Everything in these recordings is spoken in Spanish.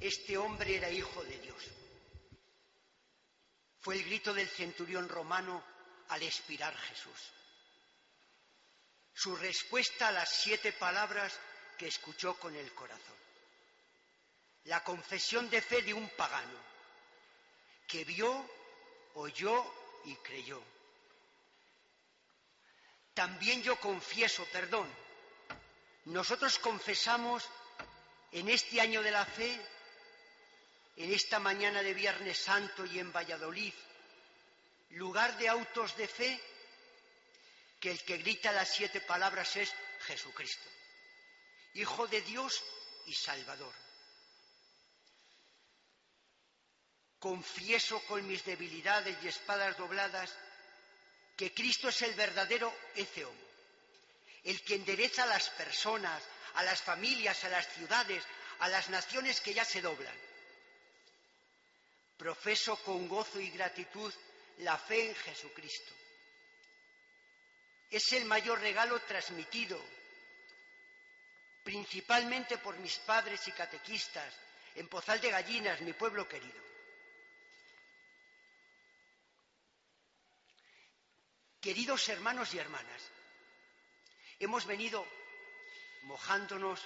Este hombre era hijo de Dios. Fue el grito del centurión romano al expirar Jesús. Su respuesta a las siete palabras que escuchó con el corazón. La confesión de fe de un pagano que vio, oyó y creyó. También yo confieso, perdón, nosotros confesamos en este año de la fe, en esta mañana de Viernes Santo y en Valladolid, lugar de autos de fe, que el que grita las siete palabras es Jesucristo, Hijo de Dios y Salvador. Confieso con mis debilidades y espadas dobladas que Cristo es el verdadero Eceom, el que endereza a las personas, a las familias, a las ciudades, a las naciones que ya se doblan. Profeso con gozo y gratitud la fe en Jesucristo. Es el mayor regalo transmitido, principalmente por mis padres y catequistas, en Pozal de Gallinas, mi pueblo querido. Queridos hermanos y hermanas, hemos venido mojándonos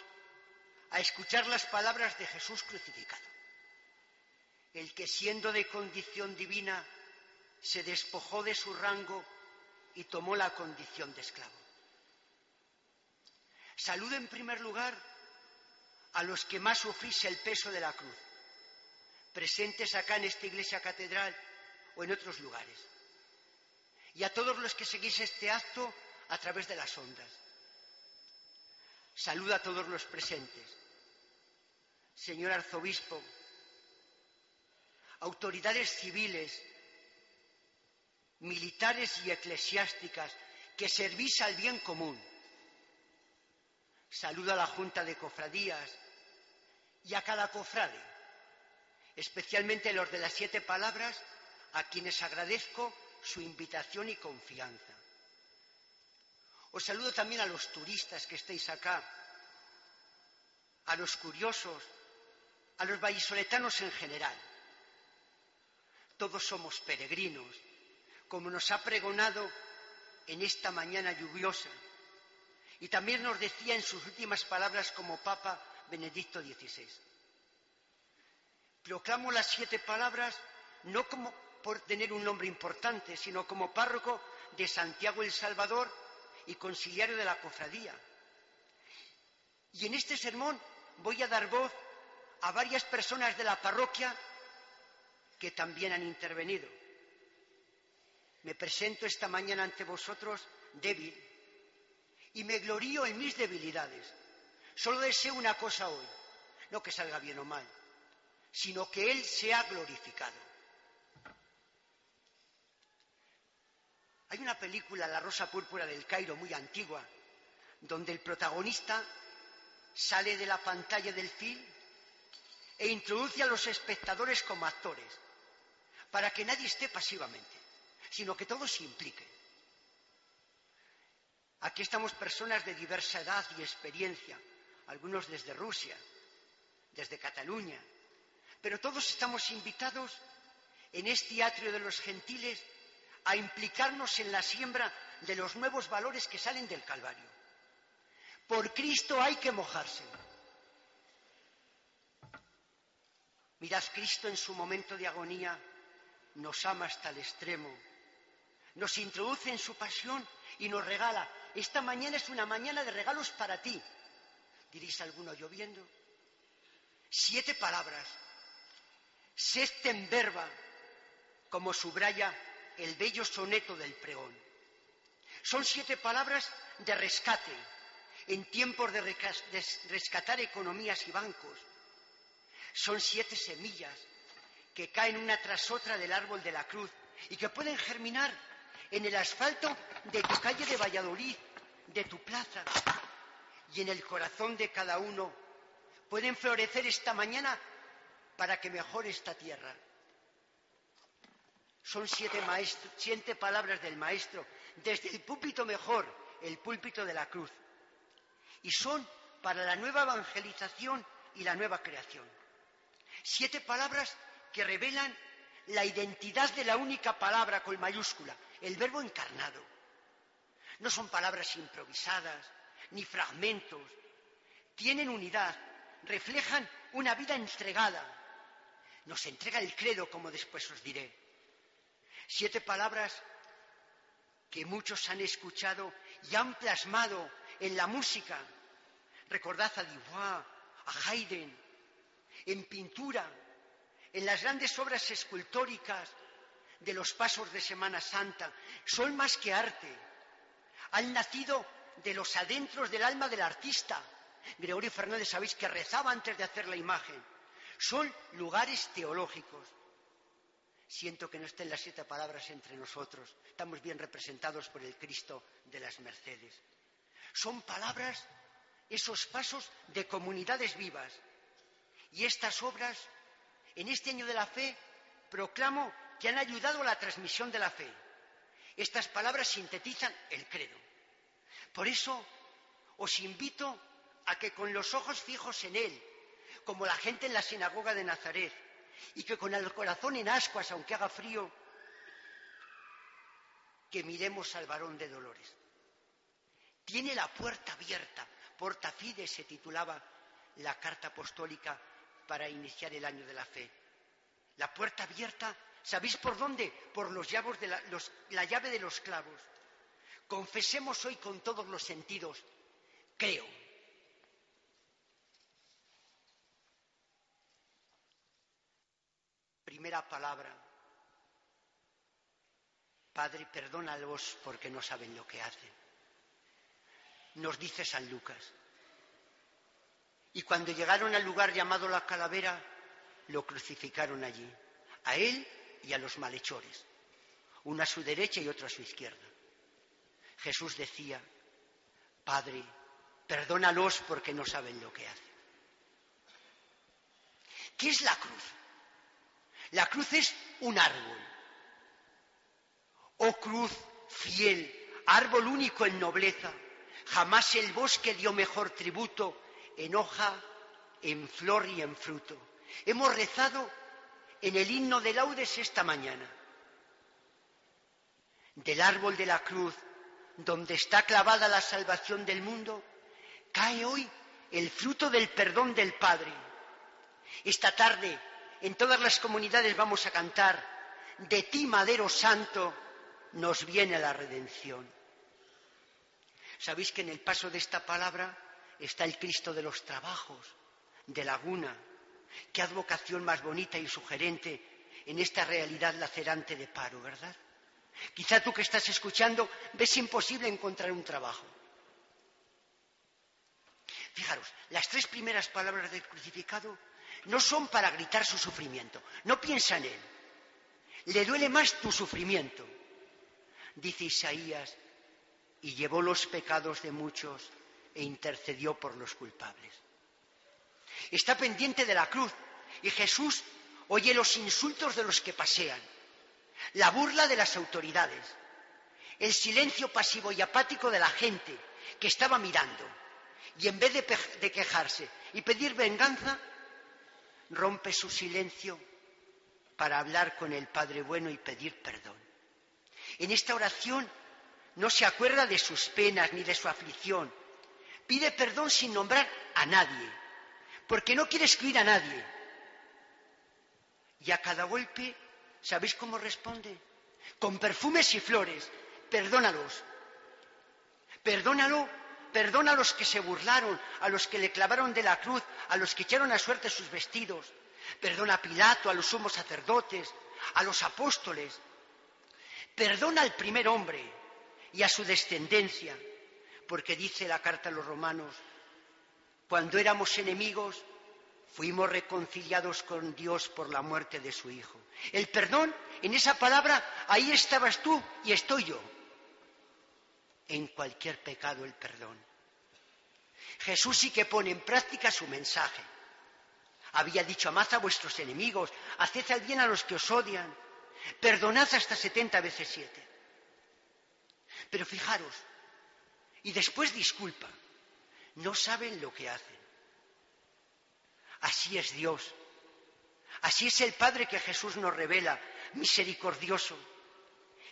a escuchar las palabras de Jesús crucificado, el que siendo de condición divina se despojó de su rango y tomó la condición de esclavo. Saludo en primer lugar a los que más sufrís el peso de la cruz, presentes acá en esta iglesia catedral o en otros lugares, y a todos los que seguís este acto a través de las ondas. Saluda a todos los presentes. Señor arzobispo, autoridades civiles, militares y eclesiásticas que servís al bien común. Saluda a la Junta de Cofradías y a cada cofrade, especialmente los de las siete palabras, a quienes agradezco su invitación y confianza. Os saludo también a los turistas que estéis acá, a los curiosos, a los vallisoletanos en general. Todos somos peregrinos, como nos ha pregonado en esta mañana lluviosa. Y también nos decía en sus últimas palabras como Papa Benedicto XVI. Proclamo las siete palabras no como por tener un nombre importante, sino como párroco de Santiago el Salvador y conciliario de la cofradía. Y en este sermón voy a dar voz a varias personas de la parroquia que también han intervenido. Me presento esta mañana ante vosotros débil y me glorío en mis debilidades. Solo deseo una cosa hoy, no que salga bien o mal, sino que Él sea glorificado. Hay una película, La Rosa Púrpura del Cairo, muy antigua, donde el protagonista sale de la pantalla del film e introduce a los espectadores como actores, para que nadie esté pasivamente, sino que todos se impliquen. Aquí estamos personas de diversa edad y experiencia, algunos desde Rusia, desde Cataluña, pero todos estamos invitados en este atrio de los gentiles a implicarnos en la siembra de los nuevos valores que salen del Calvario. Por Cristo hay que mojarse. Mirad, Cristo en su momento de agonía nos ama hasta el extremo, nos introduce en su pasión y nos regala. Esta mañana es una mañana de regalos para ti. Diréis alguno lloviendo. Siete palabras. Sexten verba, como subraya el bello soneto del pregón. Son siete palabras de rescate, en tiempos de rescatar economías y bancos. Son siete semillas que caen una tras otra del árbol de la cruz y que pueden germinar en el asfalto de tu calle de Valladolid, de tu plaza y en el corazón de cada uno. Pueden florecer esta mañana para que mejore esta tierra. Son siete, siete palabras del Maestro, desde el púlpito mejor, el púlpito de la cruz. Y son para la nueva evangelización y la nueva creación. Siete palabras que revelan la identidad de la única palabra con mayúscula, el verbo encarnado. No son palabras improvisadas, ni fragmentos. Tienen unidad, reflejan una vida entregada. Nos entrega el credo, como después os diré. Siete palabras que muchos han escuchado y han plasmado en la música. Recordad a Dubois, a Haydn, en pintura, en las grandes obras escultóricas de los pasos de Semana Santa. Son más que arte. Han nacido de los adentros del alma del artista. Gregorio Fernández, sabéis que rezaba antes de hacer la imagen. Son lugares teológicos. Siento que no estén las siete palabras entre nosotros. Estamos bien representados por el Cristo de las Mercedes. Son palabras, esos pasos de comunidades vivas. Y estas obras, en este año de la fe, proclamo que han ayudado a la transmisión de la fe. Estas palabras sintetizan el credo. Por eso os invito a que con los ojos fijos en Él, como la gente en la sinagoga de Nazaret, y que con el corazón en ascuas, aunque haga frío, que miremos al varón de dolores. Tiene la puerta abierta, porta fide se titulaba la carta apostólica para iniciar el año de la fe. La puerta abierta, ¿sabéis por dónde? Por los llavos de la, la llave de los clavos. Confesemos hoy con todos los sentidos, creo. Primera palabra. Padre, perdónalos porque no saben lo que hacen. Nos dice San Lucas. Y cuando llegaron al lugar llamado la calavera, lo crucificaron allí, a él y a los malhechores, uno a su derecha y otro a su izquierda. Jesús decía, Padre, perdónalos porque no saben lo que hacen. ¿Qué es la cruz? La cruz es un árbol. Oh cruz fiel, árbol único en nobleza, jamás el bosque dio mejor tributo en hoja, en flor y en fruto. Hemos rezado en el himno de laudes esta mañana. Del árbol de la cruz donde está clavada la salvación del mundo, cae hoy el fruto del perdón del Padre. Esta tarde en todas las comunidades vamos a cantar, de ti, Madero Santo, nos viene la redención. Sabéis que en el paso de esta palabra está el Cristo de los trabajos, de Laguna. Qué advocación más bonita y sugerente en esta realidad lacerante de paro, ¿verdad? Quizá tú que estás escuchando ves imposible encontrar un trabajo. Fijaros, las tres primeras palabras del crucificado no son para gritar su sufrimiento, no piensa en él. Le duele más tu sufrimiento, dice Isaías, y llevó los pecados de muchos e intercedió por los culpables. Está pendiente de la cruz y Jesús oye los insultos de los que pasean la burla de las autoridades, el silencio pasivo y apático de la gente que estaba mirando y en vez de, quejarse y pedir venganza, rompe su silencio para hablar con el Padre Bueno y pedir perdón. En esta oración no se acuerda de sus penas ni de su aflicción. Pide perdón sin nombrar a nadie, porque no quiere excluir a nadie. Y a cada golpe ¿Sabéis cómo responde? Con perfumes y flores. Perdónalos. Perdónalo. Perdona a los que se burlaron, a los que le clavaron de la cruz, a los que echaron a suerte sus vestidos. Perdona a Pilato, a los sumos sacerdotes, a los apóstoles. Perdona al primer hombre y a su descendencia, porque dice la carta a los romanos, cuando éramos enemigos, fuimos reconciliados con Dios por la muerte de su Hijo. El perdón, en esa palabra, ahí estabas tú y estoy yo. En cualquier pecado el perdón. Jesús sí que pone en práctica su mensaje. Había dicho, amad a vuestros enemigos, haced el bien a los que os odian, perdonad hasta setenta veces siete. Pero fijaros, y después disculpa, no saben lo que hacen. Así es Dios. Así es el Padre que Jesús nos revela, misericordioso.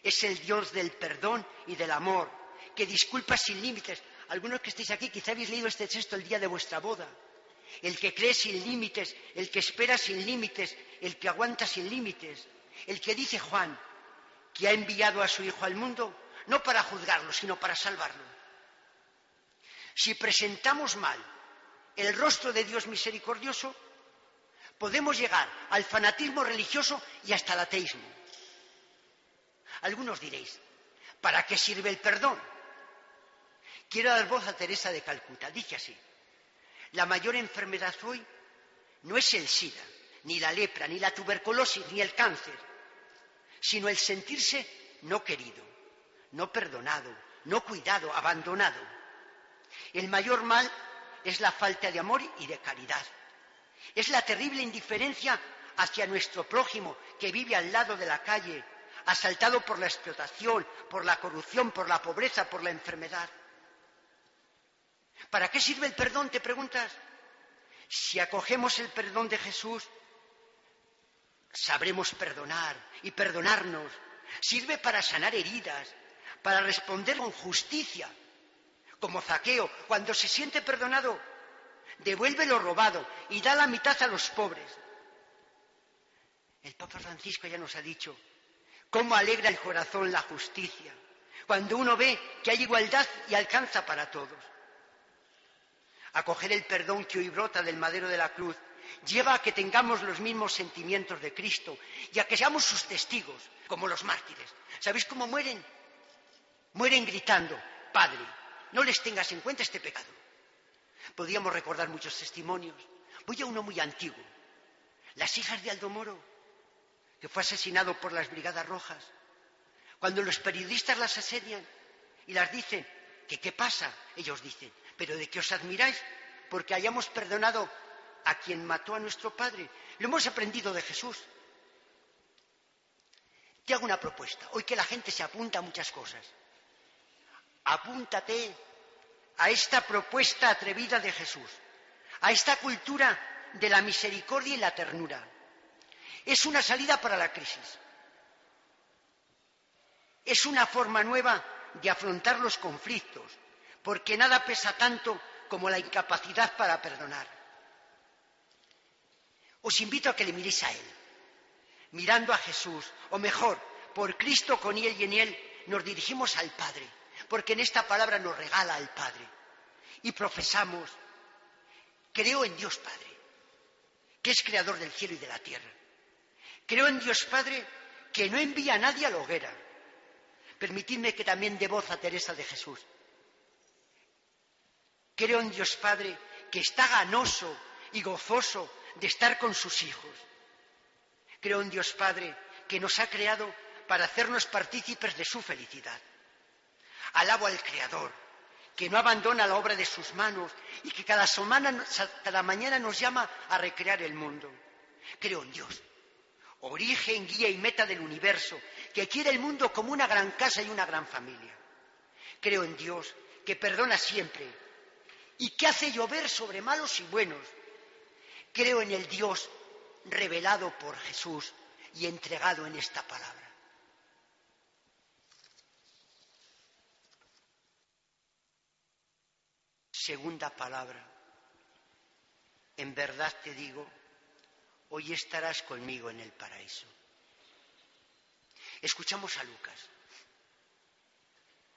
Es el Dios del perdón y del amor, que disculpa sin límites. Algunos que estéis aquí quizá habéis leído este texto el día de vuestra boda. El que cree sin límites, el que espera sin límites, el que aguanta sin límites. El que dice Juan, que ha enviado a su Hijo al mundo, no para juzgarlo, sino para salvarlo. Si presentamos mal el rostro de Dios misericordioso, podemos llegar al fanatismo religioso y hasta el ateísmo. Algunos diréis, ¿para qué sirve el perdón? Quiero dar voz a Teresa de Calcuta. Dice así, la mayor enfermedad hoy no es el SIDA, ni la lepra, ni la tuberculosis, ni el cáncer, sino el sentirse no querido, no perdonado, no cuidado, abandonado. El mayor mal es la falta de amor y de caridad. Es la terrible indiferencia hacia nuestro prójimo que vive al lado de la calle, asaltado por la explotación, por la corrupción, por la pobreza, por la enfermedad. ¿Para qué sirve el perdón? Te preguntas. Si acogemos el perdón de Jesús, sabremos perdonar y perdonarnos. Sirve para sanar heridas, para responder con justicia, como Zaqueo, cuando se siente perdonado, devuelve lo robado y da la mitad a los pobres. El Papa Francisco ya nos ha dicho cómo alegra el corazón la justicia, cuando uno ve que hay igualdad y alcanza para todos. Acoger el perdón que hoy brota del madero de la cruz lleva a que tengamos los mismos sentimientos de Cristo y a que seamos sus testigos, como los mártires. ¿Sabéis cómo mueren? Mueren gritando, Padre, no les tengas en cuenta este pecado. Podríamos recordar muchos testimonios. Voy a uno muy antiguo. Las hijas de Aldo Moro, que fue asesinado por las Brigadas Rojas. Cuando los periodistas las asedian y las dicen que qué pasa, ellos dicen, pero de qué os admiráis, porque hayamos perdonado a quien mató a nuestro padre. Lo hemos aprendido de Jesús. Te hago una propuesta. Hoy que la gente se apunta a muchas cosas apúntate a esta propuesta atrevida de Jesús, a esta cultura de la misericordia y la ternura. Es una salida para la crisis. Es una forma nueva de afrontar los conflictos, porque nada pesa tanto como la incapacidad para perdonar. Os invito a que le miréis a Él, mirando a Jesús, o mejor, por Cristo con Él y en Él nos dirigimos al Padre porque en esta palabra nos regala al Padre. Y profesamos, creo en Dios Padre, que es creador del cielo y de la tierra. Creo en Dios Padre que no envía a nadie a la hoguera. Permitidme que también dé voz a Teresa de Jesús. Creo en Dios Padre que está ganoso y gozoso de estar con sus hijos. Creo en Dios Padre que nos ha creado para hacernos partícipes de su felicidad. Alabo al Creador, que no abandona la obra de sus manos y que cada, semana, cada mañana nos llama a recrear el mundo. Creo en Dios, origen, guía y meta del universo, que quiere el mundo como una gran casa y una gran familia. Creo en Dios, que perdona siempre y que hace llover sobre malos y buenos. Creo en el Dios revelado por Jesús y entregado en esta palabra. Segunda palabra. En verdad te digo, hoy estarás conmigo en el paraíso. Escuchamos a Lucas.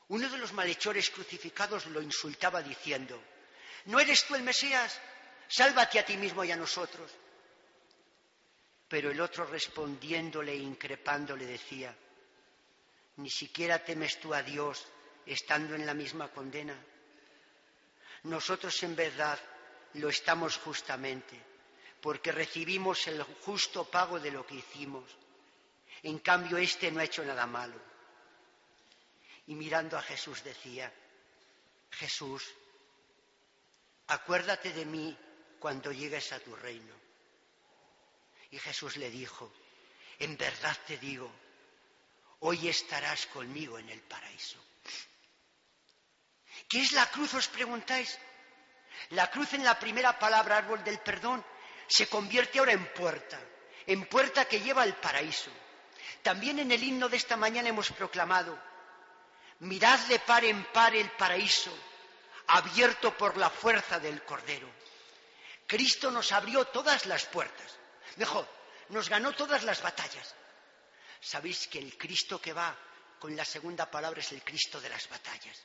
Uno de los malhechores crucificados lo insultaba diciendo, ¿no eres tú el Mesías? Sálvate a ti mismo y a nosotros. Pero el otro respondiéndole e increpándole decía, ¿ni siquiera temes tú a Dios estando en la misma condena? Nosotros en verdad lo estamos justamente, porque recibimos el justo pago de lo que hicimos. En cambio, éste no ha hecho nada malo. Y mirando a Jesús decía, Jesús, acuérdate de mí cuando llegues a tu reino. Y Jesús le dijo, en verdad te digo, hoy estarás conmigo en el paraíso. ¿Qué es la cruz? Os preguntáis. La cruz en la primera palabra, árbol del perdón, se convierte ahora en puerta, en puerta que lleva al paraíso. También en el himno de esta mañana hemos proclamado, mirad de par en par el paraíso, abierto por la fuerza del Cordero. Cristo nos abrió todas las puertas. Mejor, nos ganó todas las batallas. Sabéis que el Cristo que va con la segunda palabra es el Cristo de las batallas.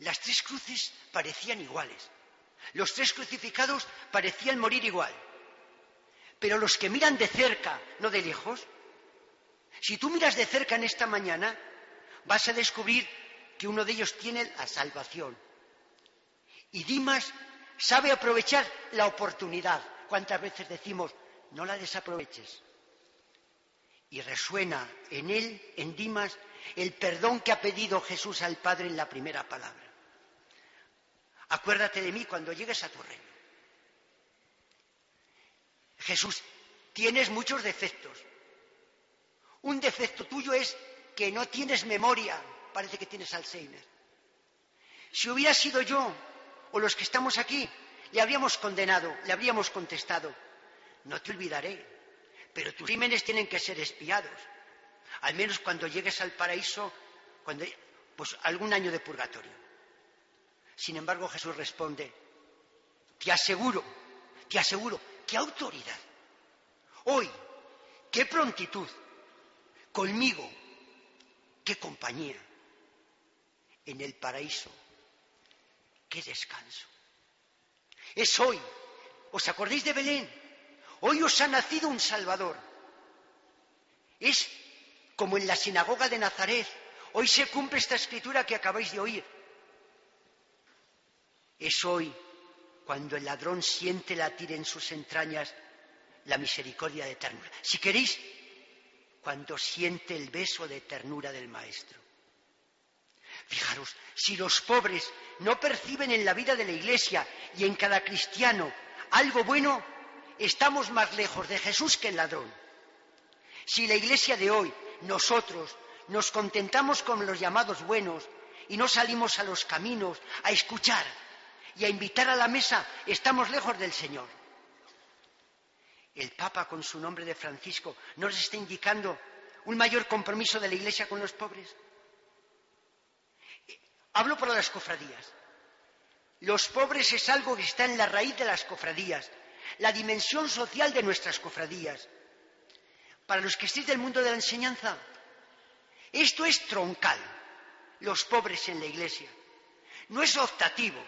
Las tres cruces parecían iguales. Los tres crucificados parecían morir igual. Pero los que miran de cerca, no de lejos, si tú miras de cerca en esta mañana, vas a descubrir que uno de ellos tiene la salvación. Y Dimas sabe aprovechar la oportunidad. ¿Cuántas veces decimos, no la desaproveches? Y resuena en él, en Dimas, el perdón que ha pedido Jesús al Padre en la primera palabra. Acuérdate de mí cuando llegues a tu reino. Jesús, tienes muchos defectos. Un defecto tuyo es que no tienes memoria, parece que tienes Alzheimer. Si hubiera sido yo o los que estamos aquí, le habríamos condenado, le habríamos contestado, no te olvidaré, pero tus crímenes tienen que ser espiados. Al menos cuando llegues al paraíso, cuando, pues algún año de purgatorio. Sin embargo, Jesús responde, te aseguro, te aseguro, qué autoridad. Hoy, qué prontitud, conmigo, qué compañía. En el paraíso, qué descanso. Es hoy, ¿os acordáis de Belén? Hoy os ha nacido un Salvador. Es como en la sinagoga de Nazaret. Hoy se cumple esta escritura que acabáis de oír. Es hoy cuando el ladrón siente latir en sus entrañas la misericordia de ternura. Si queréis, cuando siente el beso de ternura del Maestro. Fijaros, si los pobres no perciben en la vida de la Iglesia y en cada cristiano algo bueno, estamos más lejos de Jesús que el ladrón. Si la Iglesia de hoy, nosotros, nos contentamos con los llamados buenos y no salimos a los caminos a escuchar y a invitar a la mesa, estamos lejos del Señor. El Papa, con su nombre de Francisco, nos está indicando un mayor compromiso de la Iglesia con los pobres. Hablo para las cofradías. Los pobres es algo que está en la raíz de las cofradías, la dimensión social de nuestras cofradías. Para los que estéis del mundo de la enseñanza, esto es troncal, los pobres en la Iglesia. No es optativo,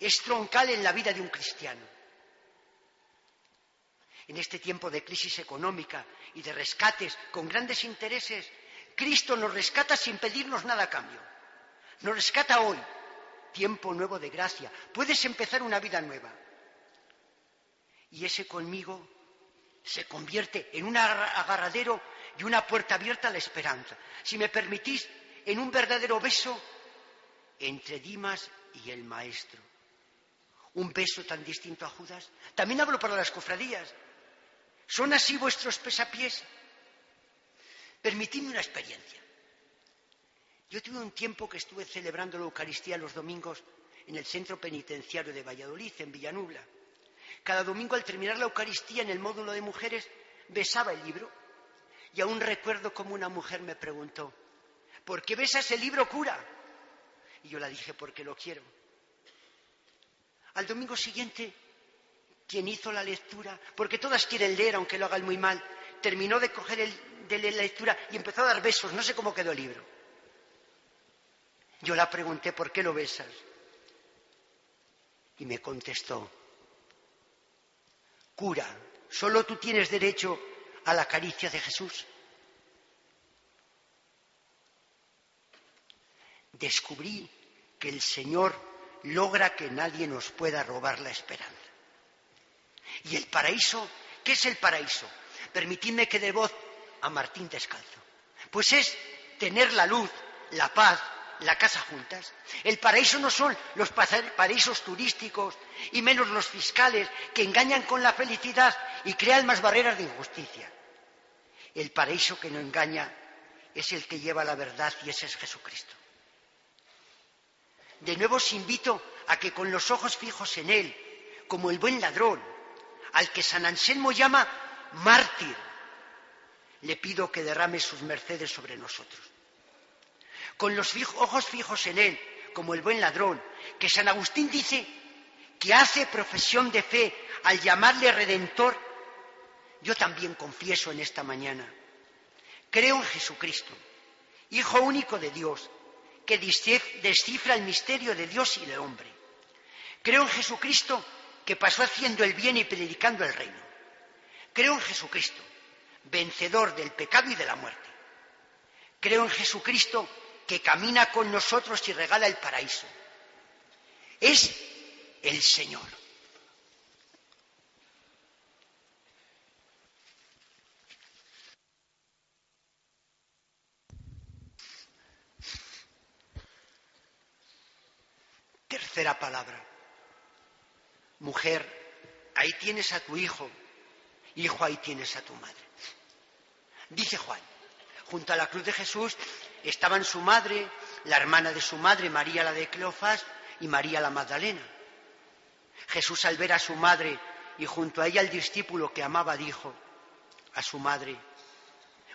es troncal en la vida de un cristiano. En este tiempo de crisis económica y de rescates con grandes intereses, Cristo nos rescata sin pedirnos nada a cambio. Nos rescata hoy, tiempo nuevo de gracia. Puedes empezar una vida nueva. Y ese conmigo se convierte en un agarradero y una puerta abierta a la esperanza. Si me permitís, en un verdadero beso entre Dimas y el Maestro un beso tan distinto a Judas. También hablo para las cofradías. ¿Son así vuestros pesapiés? Permitidme una experiencia. Yo tuve un tiempo que estuve celebrando la Eucaristía los domingos en el centro penitenciario de Valladolid, en Villanubla. Cada domingo al terminar la Eucaristía en el módulo de mujeres besaba el libro y aún recuerdo como una mujer me preguntó, ¿por qué besas el libro cura? Y yo la dije, porque lo quiero. Al domingo siguiente, quien hizo la lectura, porque todas quieren leer, aunque lo hagan muy mal, terminó de coger de la lectura y empezó a dar besos. No sé cómo quedó el libro. Yo la pregunté, ¿por qué lo besas? Y me contestó, cura, solo tú tienes derecho a la caricia de Jesús. descubrí que el Señor logra que nadie nos pueda robar la esperanza. ¿Y el paraíso? ¿Qué es el paraíso? Permitidme que dé voz a Martín Descalzo. Pues es tener la luz, la paz, la casa juntas. El paraíso no son los paraísos turísticos y menos los fiscales que engañan con la felicidad y crean más barreras de injusticia. El paraíso que no engaña es el que lleva la verdad y ese es Jesucristo. De nuevo os invito a que con los ojos fijos en Él, como el buen ladrón, al que San Anselmo llama mártir, le pido que derrame sus mercedes sobre nosotros. Con los ojos fijos en Él, como el buen ladrón, que San Agustín dice que hace profesión de fe al llamarle redentor, yo también confieso en esta mañana. Creo en Jesucristo, Hijo único de Dios, que descifra el misterio de Dios y del hombre. Creo en Jesucristo que pasó haciendo el bien y predicando el reino. Creo en Jesucristo, vencedor del pecado y de la muerte. Creo en Jesucristo que camina con nosotros y regala el paraíso. Es el Señor. Tercera palabra. Mujer, ahí tienes a tu hijo. Hijo, ahí tienes a tu madre. Dice Juan, junto a la cruz de Jesús estaban su madre, la hermana de su madre, María la de Cleofás, y María la Magdalena. Jesús al ver a su madre y junto a ella el discípulo que amaba dijo a su madre,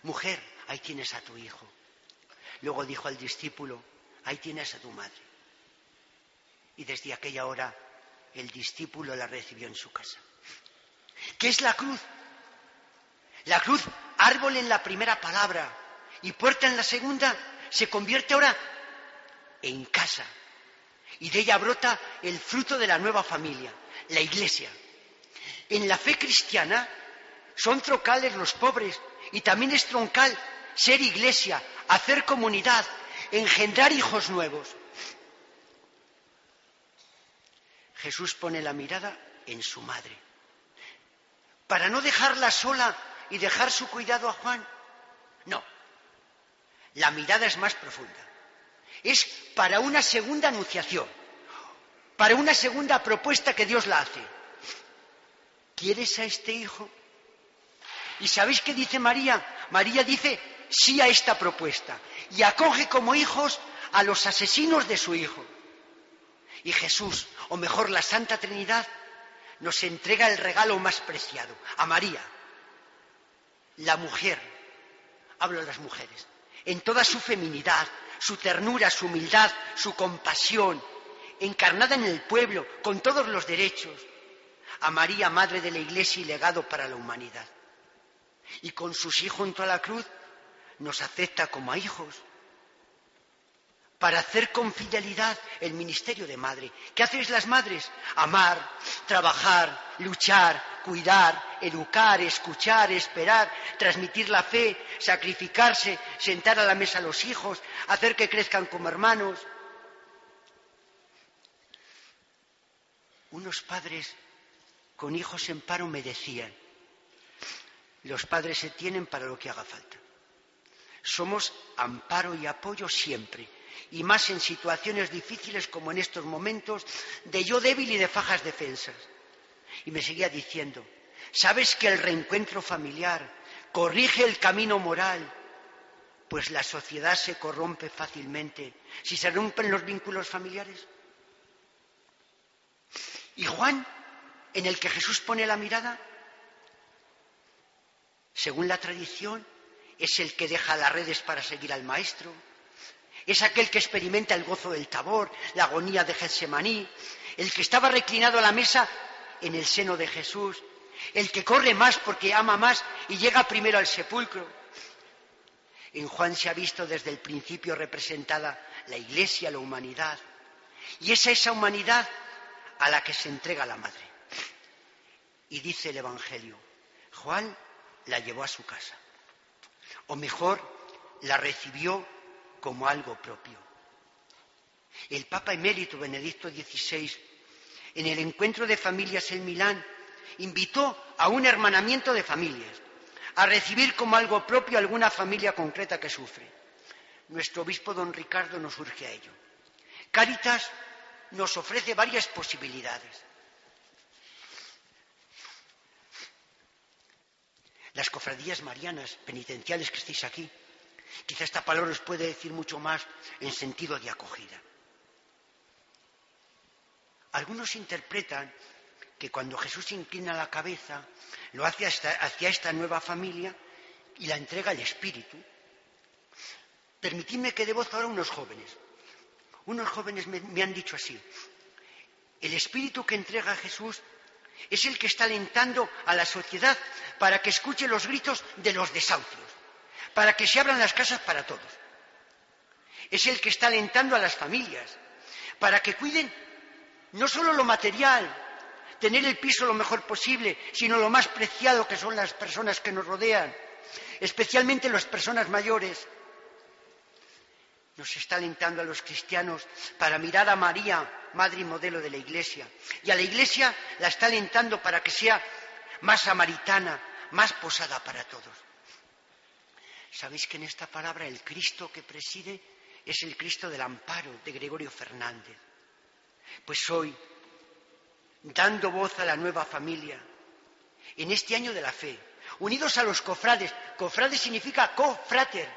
mujer, ahí tienes a tu hijo. Luego dijo al discípulo, ahí tienes a tu madre. Y desde aquella hora el discípulo la recibió en su casa. ¿Qué es la cruz? La cruz, árbol en la primera palabra y puerta en la segunda, se convierte ahora en casa. Y de ella brota el fruto de la nueva familia, la iglesia. En la fe cristiana son troncales los pobres y también es troncal ser iglesia, hacer comunidad, engendrar hijos nuevos. Jesús pone la mirada en su madre. Para no dejarla sola y dejar su cuidado a Juan. No. La mirada es más profunda. Es para una segunda anunciación, para una segunda propuesta que Dios la hace. ¿Quieres a este hijo? ¿Y sabéis qué dice María? María dice sí a esta propuesta y acoge como hijos a los asesinos de su hijo. Y Jesús, o mejor la Santa Trinidad, nos entrega el regalo más preciado, a María, la mujer, hablo de las mujeres, en toda su feminidad, su ternura, su humildad, su compasión, encarnada en el pueblo, con todos los derechos, a María, Madre de la Iglesia y legado para la humanidad. Y con sus hijos junto a la cruz nos acepta como a hijos, para hacer con fidelidad el ministerio de madre. ¿Qué hacéis las madres? Amar, trabajar, luchar, cuidar, educar, escuchar, esperar, transmitir la fe, sacrificarse, sentar a la mesa a los hijos, hacer que crezcan como hermanos. Unos padres con hijos en paro me decían, los padres se tienen para lo que haga falta. Somos amparo y apoyo siempre, y más en situaciones difíciles como en estos momentos de yo débil y de fajas defensas. Y me seguía diciendo, ¿sabes que el reencuentro familiar corrige el camino moral? Pues la sociedad se corrompe fácilmente si se rompen los vínculos familiares. Y Juan, en el que Jesús pone la mirada, según la tradición, es el que deja las redes para seguir al maestro, es aquel que experimenta el gozo del tabor, la agonía de Getsemaní, el que estaba reclinado a la mesa en el seno de Jesús, el que corre más porque ama más y llega primero al sepulcro. En Juan se ha visto desde el principio representada la Iglesia, la humanidad, y es esa humanidad a la que se entrega la madre. Y dice el Evangelio, Juan la llevó a su casa, o mejor, la recibió como algo propio. El Papa emérito Benedicto XVI, en el encuentro de familias en Milán, invitó a un hermanamiento de familias, a recibir como algo propio alguna familia concreta que sufre. Nuestro obispo don Ricardo nos urge a ello. Cáritas nos ofrece varias posibilidades. Las cofradías marianas penitenciales que estéis aquí, quizá esta palabra os puede decir mucho más en sentido de acogida. Algunos interpretan que cuando Jesús inclina la cabeza, lo hace hacia esta nueva familia y la entrega al Espíritu. Permitidme que dé voz ahora a unos jóvenes. Unos jóvenes me, me han dicho así, el Espíritu que entrega a Jesús es el que está alentando a la sociedad para que escuche los gritos de los desahucios, para que se abran las casas para todos. Es el que está alentando a las familias para que cuiden no solo lo material, tener el piso lo mejor posible, sino lo más preciado que son las personas que nos rodean, especialmente las personas mayores. Nos está alentando a los cristianos para mirar a María, madre y modelo de la Iglesia, y a la Iglesia la está alentando para que sea más samaritana, más posada para todos. ¿Sabéis que en esta palabra el Cristo que preside es el Cristo del amparo de Gregorio Fernández? Pues hoy, dando voz a la nueva familia, en este año de la fe, unidos a los cofrades, cofrades significa cofrater,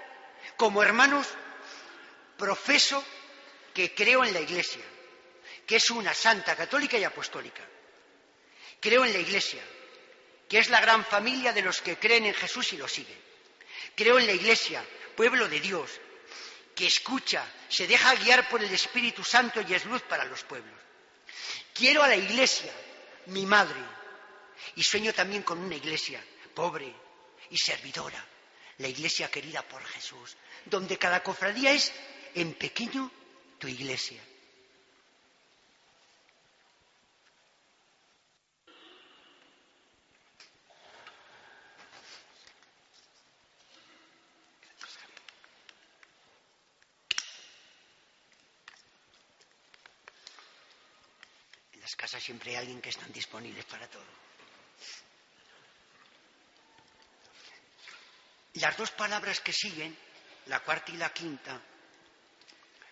como hermanos, profeso que creo en la Iglesia, que es una santa, católica y apostólica. Creo en la Iglesia, que es la gran familia de los que creen en Jesús y lo siguen. Creo en la Iglesia, pueblo de Dios, que escucha, se deja guiar por el Espíritu Santo y es luz para los pueblos. Quiero a la iglesia, mi madre, y sueño también con una iglesia pobre y servidora, la iglesia querida por Jesús, donde cada cofradía es en pequeño tu iglesia. Siempre hay alguien que están disponibles para todo. Las dos palabras que siguen, la cuarta y la quinta,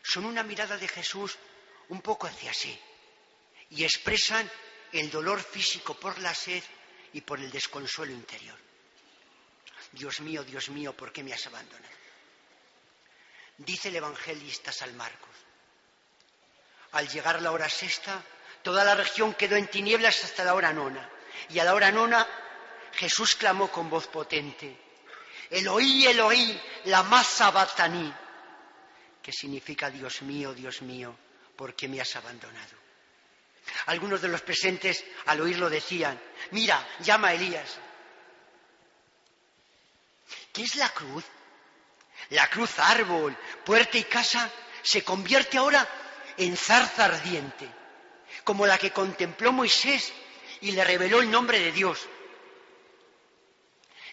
son una mirada de Jesús un poco hacia sí y expresan el dolor físico por la sed y por el desconsuelo interior. Dios mío, Dios mío, ¿por qué me has abandonado? Dice el evangelista San Marcos. Al llegar la hora sexta, Toda la región quedó en tinieblas hasta la hora nona. Y a la hora nona Jesús clamó con voz potente, Eloí, Eloí, la masa bataní, que significa Dios mío, Dios mío, ¿por qué me has abandonado? Algunos de los presentes al oírlo decían, mira, llama a Elías. ¿Qué es la cruz? La cruz árbol, puerta y casa se convierte ahora en zarza ardiente como la que contempló Moisés y le reveló el nombre de Dios.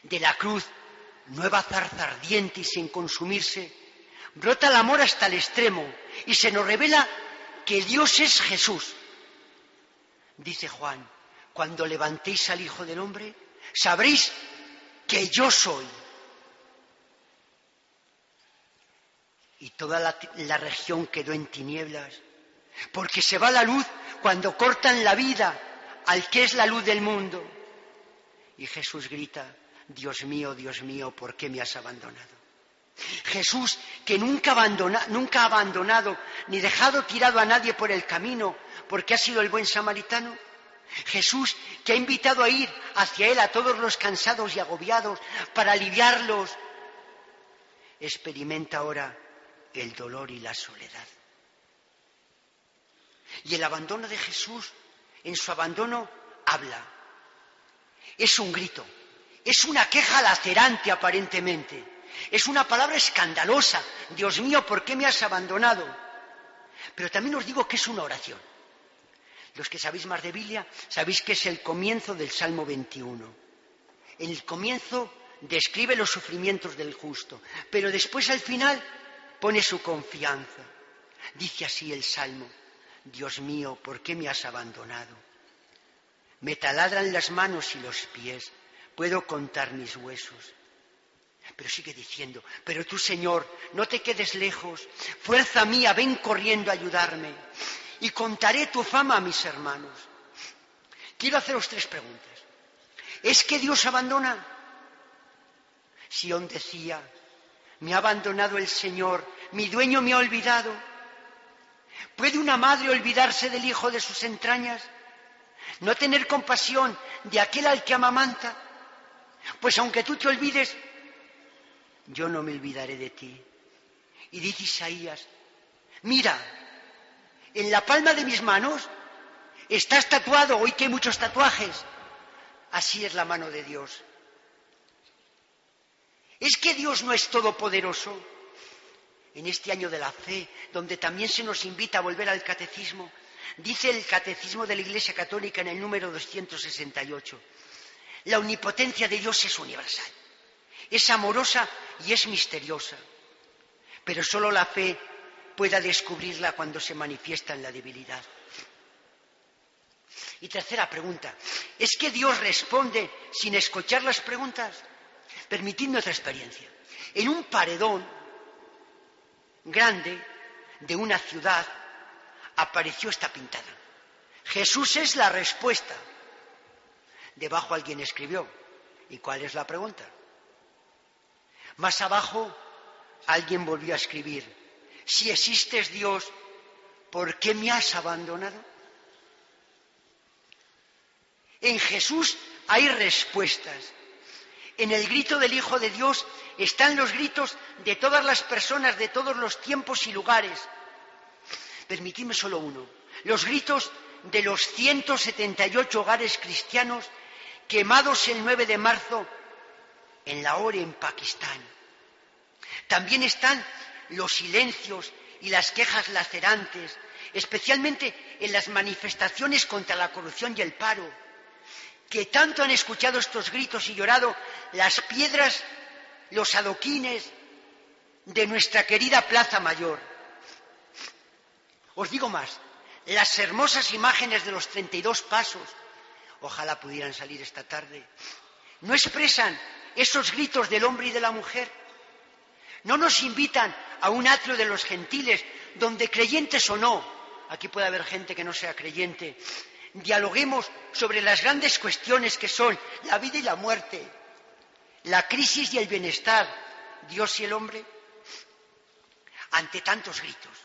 De la cruz, nueva zarza ardiente y sin consumirse, brota el amor hasta el extremo y se nos revela que Dios es Jesús. Dice Juan, cuando levantéis al Hijo del Hombre, sabréis que yo soy. Y toda la, la región quedó en tinieblas porque se va la luz cuando cortan la vida al que es la luz del mundo. Y Jesús grita, Dios mío, Dios mío, ¿por qué me has abandonado? Jesús, que nunca, nunca ha abandonado ni dejado tirado a nadie por el camino, porque ha sido el buen samaritano. Jesús, que ha invitado a ir hacia Él a todos los cansados y agobiados para aliviarlos, experimenta ahora el dolor y la soledad. Y el abandono de Jesús, en su abandono, habla. Es un grito, es una queja lacerante aparentemente, es una palabra escandalosa. Dios mío, ¿por qué me has abandonado? Pero también os digo que es una oración. Los que sabéis más de Biblia, sabéis que es el comienzo del Salmo 21. En el comienzo describe los sufrimientos del justo, pero después al final pone su confianza. Dice así el Salmo, Dios mío, ¿por qué me has abandonado? Me taladran las manos y los pies, puedo contar mis huesos. Pero sigue diciendo, pero tú Señor, no te quedes lejos, fuerza mía, ven corriendo a ayudarme y contaré tu fama a mis hermanos. Quiero haceros tres preguntas. ¿Es que Dios abandona? Sion decía, me ha abandonado el Señor, mi dueño me ha olvidado. ¿Puede una madre olvidarse del hijo de sus entrañas? ¿No tener compasión de aquel al que amamanta? Pues aunque tú te olvides, yo no me olvidaré de ti. Y dice Isaías, mira, en la palma de mis manos estás tatuado, hoy que hay muchos tatuajes. Así es la mano de Dios. ¿Es que Dios no es todopoderoso? En este año de la fe, donde también se nos invita a volver al catecismo, dice el catecismo de la Iglesia Católica en el número 268, la omnipotencia de Dios es universal, es amorosa y es misteriosa, pero solo la fe pueda descubrirla cuando se manifiesta en la debilidad. Y tercera pregunta, ¿es que Dios responde sin escuchar las preguntas? Permitidme otra experiencia. En un paredón grande de una ciudad apareció esta pintada. Jesús es la respuesta. Debajo alguien escribió. ¿Y cuál es la pregunta? Más abajo alguien volvió a escribir. Si existes Dios, ¿por qué me has abandonado? En Jesús hay respuestas. En el grito del Hijo de Dios están los gritos de todas las personas de todos los tiempos y lugares. Permitidme solo uno. Los gritos de los 178 hogares cristianos quemados el 9 de marzo en Lahore, en Pakistán. También están los silencios y las quejas lacerantes, especialmente en las manifestaciones contra la corrupción y el paro, que tanto han escuchado estos gritos y llorado las piedras, los adoquines de nuestra querida Plaza Mayor. Os digo más, las hermosas imágenes de los 32 pasos, ojalá pudieran salir esta tarde, no expresan esos gritos del hombre y de la mujer. No nos invitan a un atrio de los gentiles, donde creyentes o no, aquí puede haber gente que no sea creyente, dialoguemos sobre las grandes cuestiones que son la vida y la muerte, la crisis y el bienestar, Dios y el hombre. Ante tantos gritos,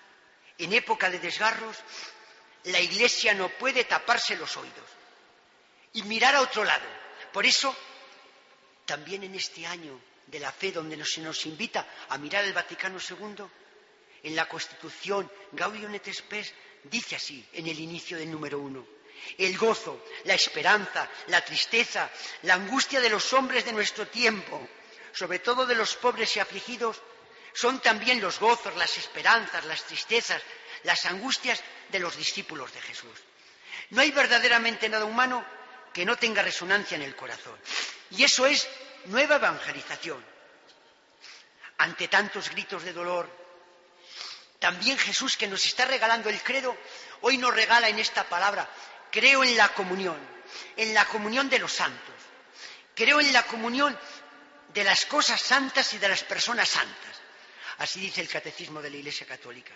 en época de desgarros, la Iglesia no puede taparse los oídos y mirar a otro lado. Por eso, también en este año de la fe, donde se nos invita a mirar el Vaticano II, en la Constitución Gaudium et Spes dice así, en el inicio del número uno, el gozo, la esperanza, la tristeza, la angustia de los hombres de nuestro tiempo, sobre todo de los pobres y afligidos, son también los gozos, las esperanzas, las tristezas, las angustias de los discípulos de Jesús. No hay verdaderamente nada humano que no tenga resonancia en el corazón. Y eso es nueva evangelización. Ante tantos gritos de dolor, también Jesús que nos está regalando el credo, hoy nos regala en esta palabra, creo en la comunión, en la comunión de los santos, creo en la comunión de las cosas santas y de las personas santas. Así dice el catecismo de la Iglesia Católica.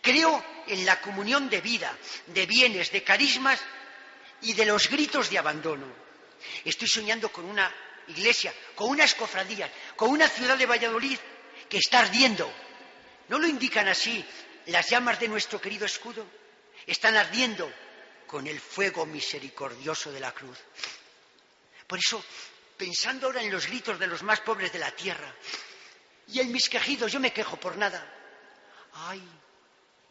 Creo en la comunión de vida, de bienes, de carismas y de los gritos de abandono. Estoy soñando con una iglesia, con unas cofradías, con una ciudad de Valladolid que está ardiendo. ¿No lo indican así las llamas de nuestro querido escudo? Están ardiendo con el fuego misericordioso de la cruz. Por eso, pensando ahora en los gritos de los más pobres de la tierra y en mis quejidos, yo me quejo por nada. Ay,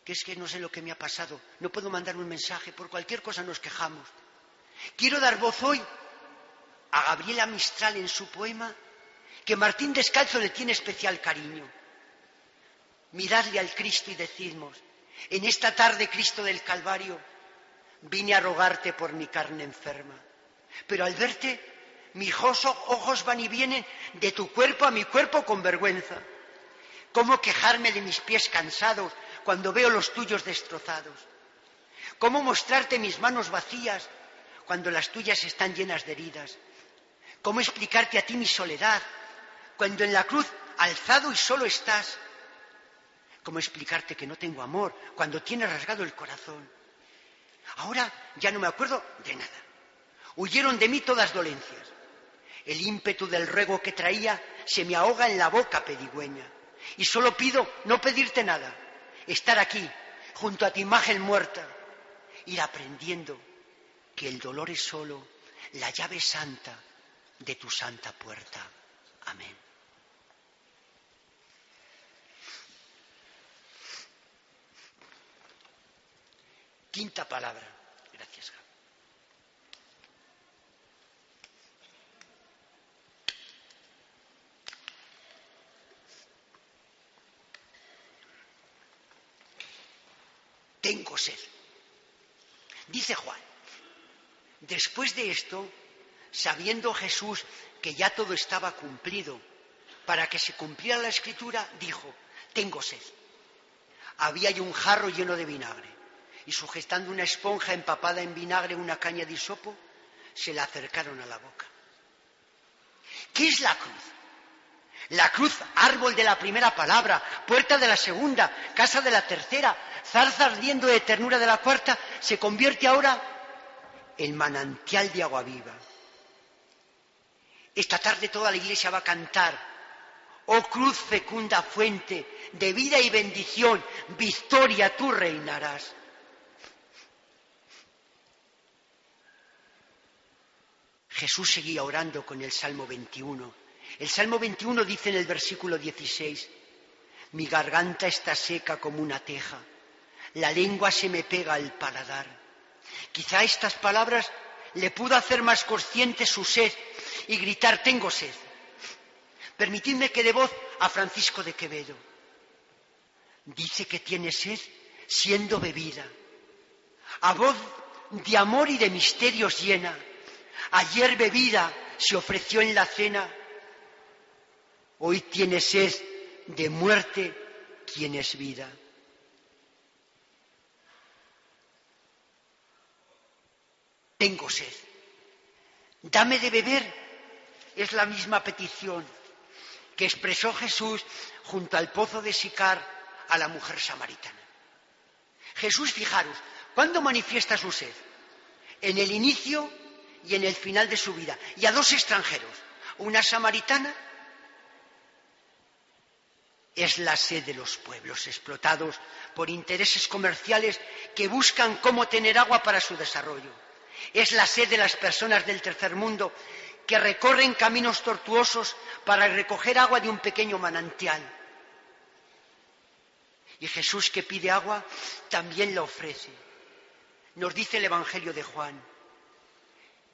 que es que no sé lo que me ha pasado, no puedo mandar un mensaje, por cualquier cosa nos quejamos. Quiero dar voz hoy a Gabriela Mistral en su poema, que Martín Descalzo le tiene especial cariño. Miradle al Cristo y decidmos, en esta tarde, Cristo del Calvario, vine a rogarte por mi carne enferma, pero al verte, mis ojos van y vienen de tu cuerpo a mi cuerpo con vergüenza. ¿Cómo quejarme de mis pies cansados cuando veo los tuyos destrozados? ¿Cómo mostrarte mis manos vacías cuando las tuyas están llenas de heridas? ¿Cómo explicarte a ti mi soledad cuando en la cruz alzado y solo estás? ¿Cómo explicarte que no tengo amor cuando tienes rasgado el corazón? Ahora ya no me acuerdo de nada. Huyeron de mí todas dolencias. El ímpetu del ruego que traía se me ahoga en la boca pedigüeña. Y solo pido no pedirte nada, estar aquí, junto a tu imagen muerta, ir aprendiendo que el dolor es solo la llave santa de tu santa puerta. Amén. Quinta palabra. Gracias. Tengo sed. Dice Juan, después de esto, sabiendo Jesús que ya todo estaba cumplido, para que se cumpliera la escritura, dijo, tengo sed. Había un jarro lleno de vinagre, y sujetando una esponja empapada en vinagre, una caña de hisopo, se la acercaron a la boca. ¿Qué es la cruz? La cruz, árbol de la primera palabra, puerta de la segunda, casa de la tercera, zarza ardiendo de ternura de la cuarta, se convierte ahora en manantial de agua viva. Esta tarde toda la iglesia va a cantar, oh cruz fecunda fuente de vida y bendición, victoria tú reinarás. Jesús seguía orando con el Salmo 21. El Salmo 21 dice en el versículo 16, mi garganta está seca como una teja, la lengua se me pega al paladar. Quizá estas palabras le pudo hacer más consciente su sed y gritar, tengo sed. Permitidme que dé voz a Francisco de Quevedo. Dice que tiene sed siendo bebida. A voz de amor y de misterios llena. Ayer bebida se ofreció en la cena. Hoy tiene sed de muerte quien es vida. Tengo sed. Dame de beber. Es la misma petición que expresó Jesús junto al pozo de Sicar a la mujer samaritana. Jesús, fijaros, ¿cuándo manifiesta su sed? En el inicio y en el final de su vida. Y a dos extranjeros, una samaritana es la sed de los pueblos explotados por intereses comerciales que buscan cómo tener agua para su desarrollo. Es la sed de las personas del tercer mundo que recorren caminos tortuosos para recoger agua de un pequeño manantial. Y Jesús que pide agua también la ofrece. Nos dice el Evangelio de Juan.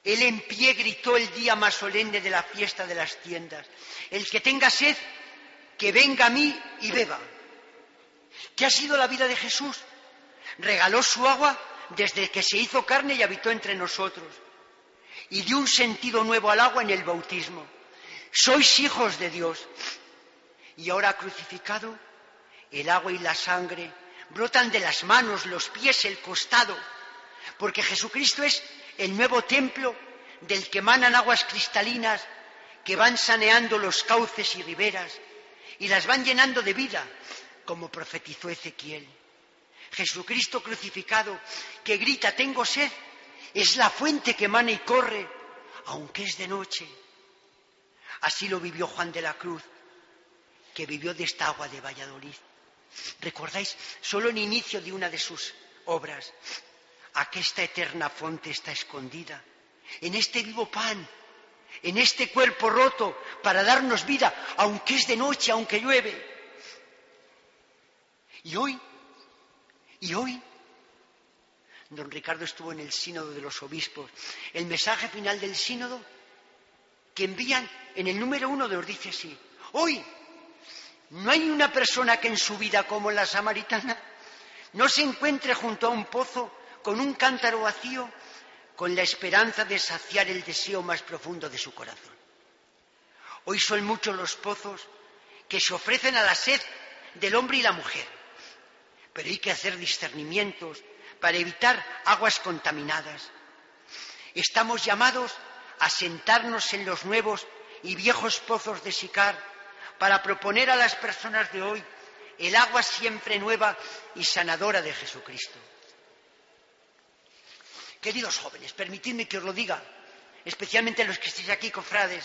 Él en pie gritó el día más solemne de la fiesta de las tiendas. El que tenga sed, que venga a mí y beba. ¿Qué ha sido la vida de Jesús? Regaló su agua desde que se hizo carne y habitó entre nosotros. Y dio un sentido nuevo al agua en el bautismo. Sois hijos de Dios. Y ahora crucificado, el agua y la sangre brotan de las manos, los pies, el costado, porque Jesucristo es el nuevo templo del que emanan aguas cristalinas que van saneando los cauces y riberas y las van llenando de vida, como profetizó Ezequiel. Jesucristo crucificado, que grita, tengo sed, es la fuente que emana y corre, aunque es de noche. Así lo vivió Juan de la Cruz, que vivió de esta agua de Valladolid. ¿Recordáis? Solo en inicio de una de sus obras, esta eterna fuente está escondida, en este vivo pan, en este cuerpo roto para darnos vida, aunque es de noche, aunque llueve. Y hoy y hoy, don Ricardo estuvo en el sínodo de los obispos. El mensaje final del sínodo que envían en el número uno nos dice así. Hoy no hay una persona que en su vida como la samaritana no se encuentre junto a un pozo con un cántaro vacío con la esperanza de saciar el deseo más profundo de su corazón. Hoy son muchos los pozos que se ofrecen a la sed del hombre y la mujer pero hay que hacer discernimientos para evitar aguas contaminadas. Estamos llamados a sentarnos en los nuevos y viejos pozos de Sicar para proponer a las personas de hoy el agua siempre nueva y sanadora de Jesucristo. Queridos jóvenes, permitidme que os lo diga, especialmente los que estéis aquí, cofrades,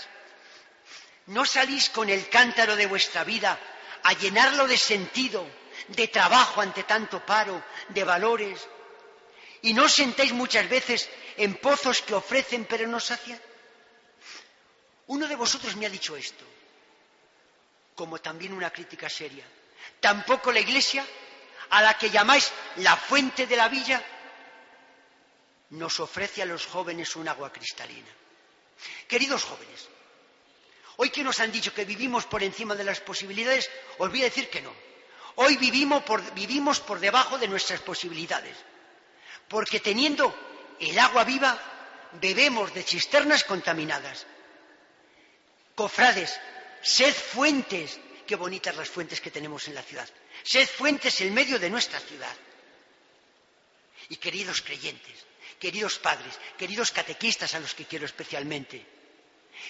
no salís con el cántaro de vuestra vida a llenarlo de sentido, de trabajo ante tanto paro, de valores, y no sentáis muchas veces en pozos que ofrecen pero no sacian. Uno de vosotros me ha dicho esto, como también una crítica seria. Tampoco la Iglesia, a la que llamáis la fuente de la villa, nos ofrece a los jóvenes un agua cristalina. Queridos jóvenes, hoy que nos han dicho que vivimos por encima de las posibilidades, os voy a decir que no. Hoy vivimos por, vivimos por debajo de nuestras posibilidades, porque teniendo el agua viva, bebemos de cisternas contaminadas. Cofrades, sed fuentes, qué bonitas las fuentes que tenemos en la ciudad, sed fuentes en medio de nuestra ciudad. Y queridos creyentes, queridos padres, queridos catequistas a los que quiero especialmente,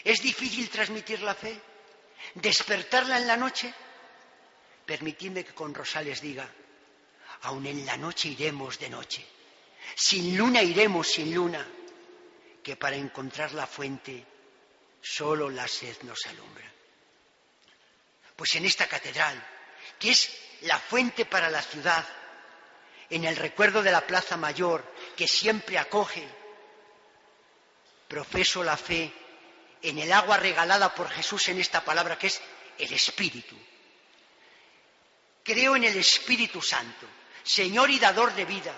¿es difícil transmitir la fe? ¿Despertarla en la noche? Permitidme que con Rosales diga, aun en la noche iremos de noche, sin luna iremos sin luna, que para encontrar la fuente solo la sed nos alumbra. Pues en esta catedral, que es la fuente para la ciudad, en el recuerdo de la Plaza Mayor, que siempre acoge, profeso la fe en el agua regalada por Jesús en esta palabra que es el Espíritu. Creo en el Espíritu Santo, Señor y dador de vida,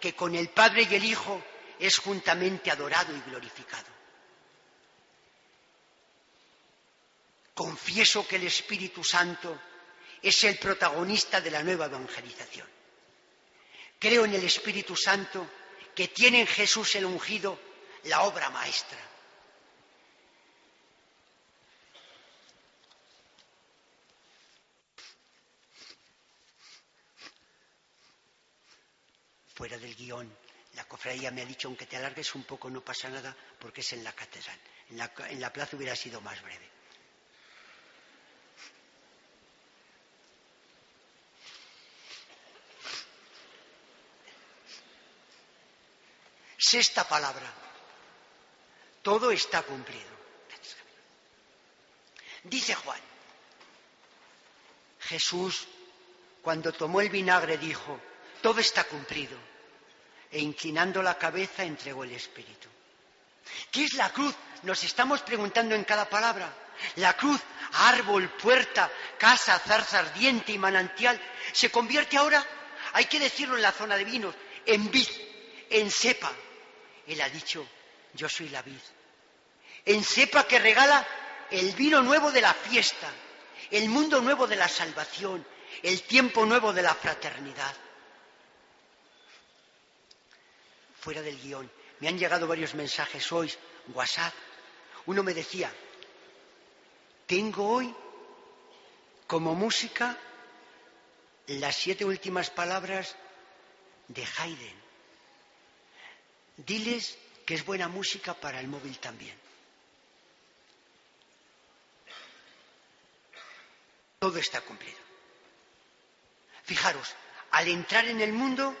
que con el Padre y el Hijo es juntamente adorado y glorificado. Confieso que el Espíritu Santo es el protagonista de la nueva evangelización. Creo en el Espíritu Santo que tiene en Jesús el ungido la obra maestra. Fuera del guion, la cofradía me ha dicho, aunque te alargues un poco no pasa nada porque es en la catedral. En la, en la plaza hubiera sido más breve. Sexta palabra. Todo está cumplido. Dice Juan, Jesús, cuando tomó el vinagre, dijo, todo está cumplido. E inclinando la cabeza entregó el Espíritu. ¿Qué es la cruz? Nos estamos preguntando en cada palabra. La cruz, árbol, puerta, casa, zarza ardiente y manantial, se convierte ahora, hay que decirlo en la zona de vinos, en vid, en cepa, él ha dicho, yo soy la vid. En cepa que regala el vino nuevo de la fiesta, el mundo nuevo de la salvación, el tiempo nuevo de la fraternidad. Fuera del guion, me han llegado varios mensajes hoy, WhatsApp. Uno me decía, tengo hoy como música las siete últimas palabras de Haydn. Diles que es buena música para el móvil también. Todo está cumplido. Fijaros, al entrar en el mundo,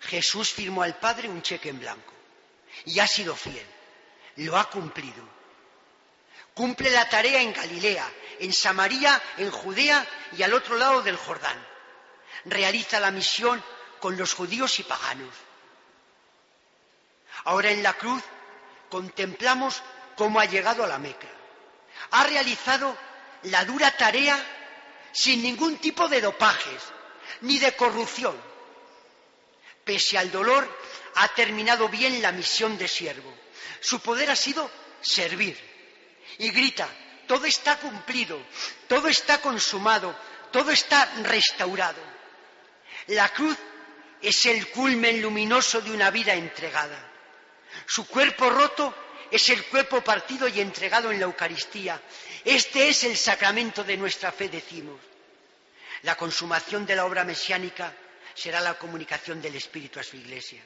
Jesús firmó al Padre un cheque en blanco y ha sido fiel. Lo ha cumplido. Cumple la tarea en Galilea, en Samaria, en Judea y al otro lado del Jordán. Realiza la misión con los judíos y paganos. Ahora en la cruz contemplamos cómo ha llegado a la Meca. Ha realizado la dura tarea sin ningún tipo de dopajes ni de corrupción. Pese al dolor, ha terminado bien la misión de siervo. Su poder ha sido servir. Y grita, todo está cumplido, todo está consumado, todo está restaurado. La cruz es el culmen luminoso de una vida entregada. Su cuerpo roto es el cuerpo partido y entregado en la Eucaristía. Este es el sacramento de nuestra fe, decimos. La consumación de la obra mesiánica será la comunicación del Espíritu a su Iglesia.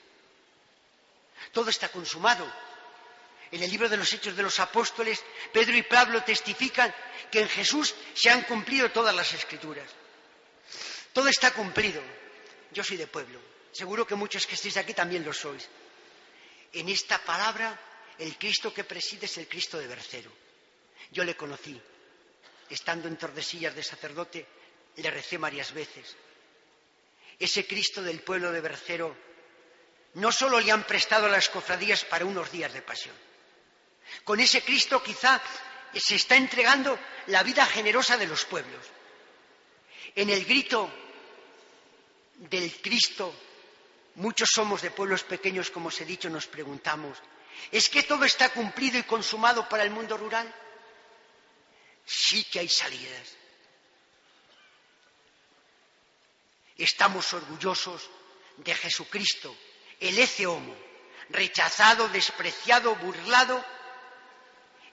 Todo está consumado. En el libro de los Hechos de los Apóstoles, Pedro y Pablo testifican que en Jesús se han cumplido todas las escrituras. Todo está cumplido. Yo soy de pueblo. Seguro que muchos que estéis aquí también lo sois. En esta palabra, el Cristo que preside es el Cristo de Bercero. Yo le conocí. Estando en Tordesillas de sacerdote, le recé varias veces. Ese Cristo del pueblo de Bercero no solo le han prestado las cofradías para unos días de pasión. Con ese Cristo quizá se está entregando la vida generosa de los pueblos. En el grito del Cristo, muchos somos de pueblos pequeños, como os he dicho, nos preguntamos, ¿es que todo está cumplido y consumado para el mundo rural? Sí que hay salidas. Estamos orgullosos de Jesucristo, el ece homo, rechazado, despreciado, burlado,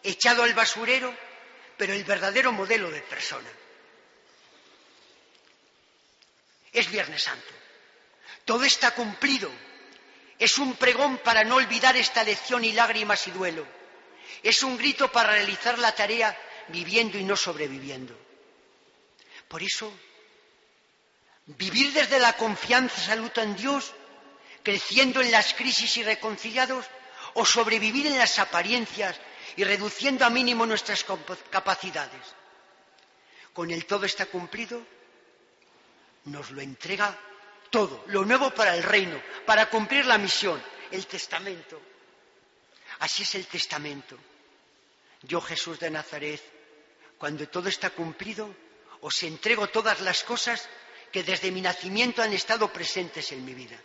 echado al basurero, pero el verdadero modelo de persona. Es Viernes Santo. Todo está cumplido. Es un pregón para no olvidar esta lección y lágrimas y duelo. Es un grito para realizar la tarea viviendo y no sobreviviendo. Por eso, vivir desde la confianza salud en Dios, creciendo en las crisis y reconciliados, o sobrevivir en las apariencias y reduciendo a mínimo nuestras capacidades. Con el todo está cumplido, nos lo entrega todo, lo nuevo para el reino, para cumplir la misión, el testamento. Así es el testamento. Yo, Jesús de Nazaret, cuando todo está cumplido, os entrego todas las cosas que desde mi nacimiento han estado presentes en mi vida.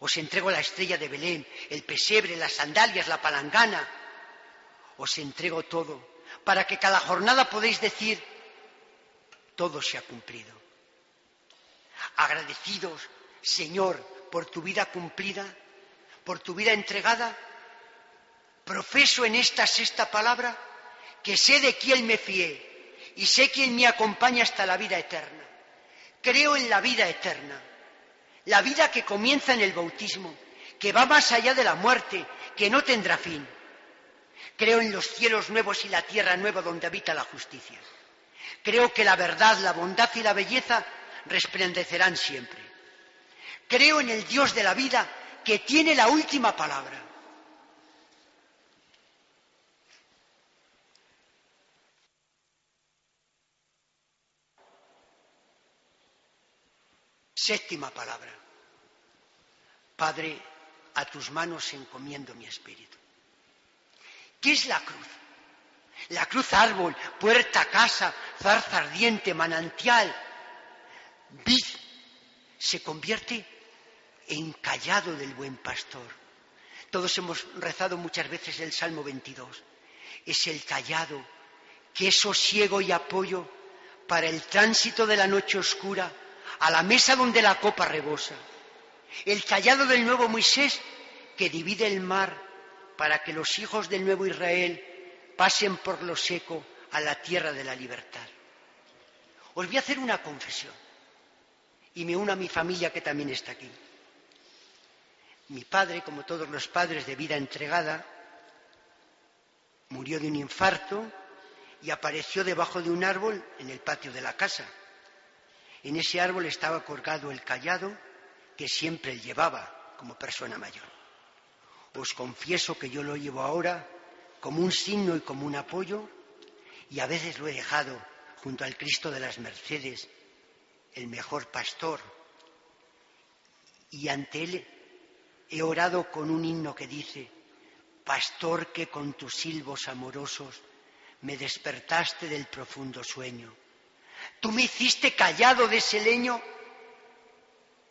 Os entrego la estrella de Belén, el pesebre, las sandalias, la palangana. Os entrego todo para que cada jornada podéis decir, todo se ha cumplido. Agradecidos, Señor, por tu vida cumplida, por tu vida entregada, profeso en esta sexta palabra que sé de quién me fié y sé quién me acompaña hasta la vida eterna. Creo en la vida eterna, la vida que comienza en el bautismo, que va más allá de la muerte, que no tendrá fin. Creo en los cielos nuevos y la tierra nueva donde habita la justicia. Creo que la verdad, la bondad y la belleza resplandecerán siempre. Creo en el Dios de la vida que tiene la última palabra. Séptima palabra. Padre, a tus manos encomiendo mi espíritu. ¿Qué es la cruz? La cruz árbol, puerta, casa, zarza ardiente, manantial, vid, se convierte en callado del buen pastor. Todos hemos rezado muchas veces el Salmo 22. Es el callado que es sosiego y apoyo para el tránsito de la noche oscura a la mesa donde la copa rebosa. El callado del nuevo Moisés que divide el mar para que los hijos del nuevo Israel pasen por lo seco a la tierra de la libertad. Os voy a hacer una confesión y me uno a mi familia que también está aquí. Mi padre, como todos los padres de vida entregada, murió de un infarto y apareció debajo de un árbol en el patio de la casa. En ese árbol estaba colgado el callado que siempre llevaba como persona mayor. Os confieso que yo lo llevo ahora como un signo y como un apoyo y a veces lo he dejado junto al Cristo de las Mercedes, el mejor pastor, y ante él he orado con un himno que dice, Pastor que con tus silbos amorosos me despertaste del profundo sueño Tú me hiciste callado de ese leño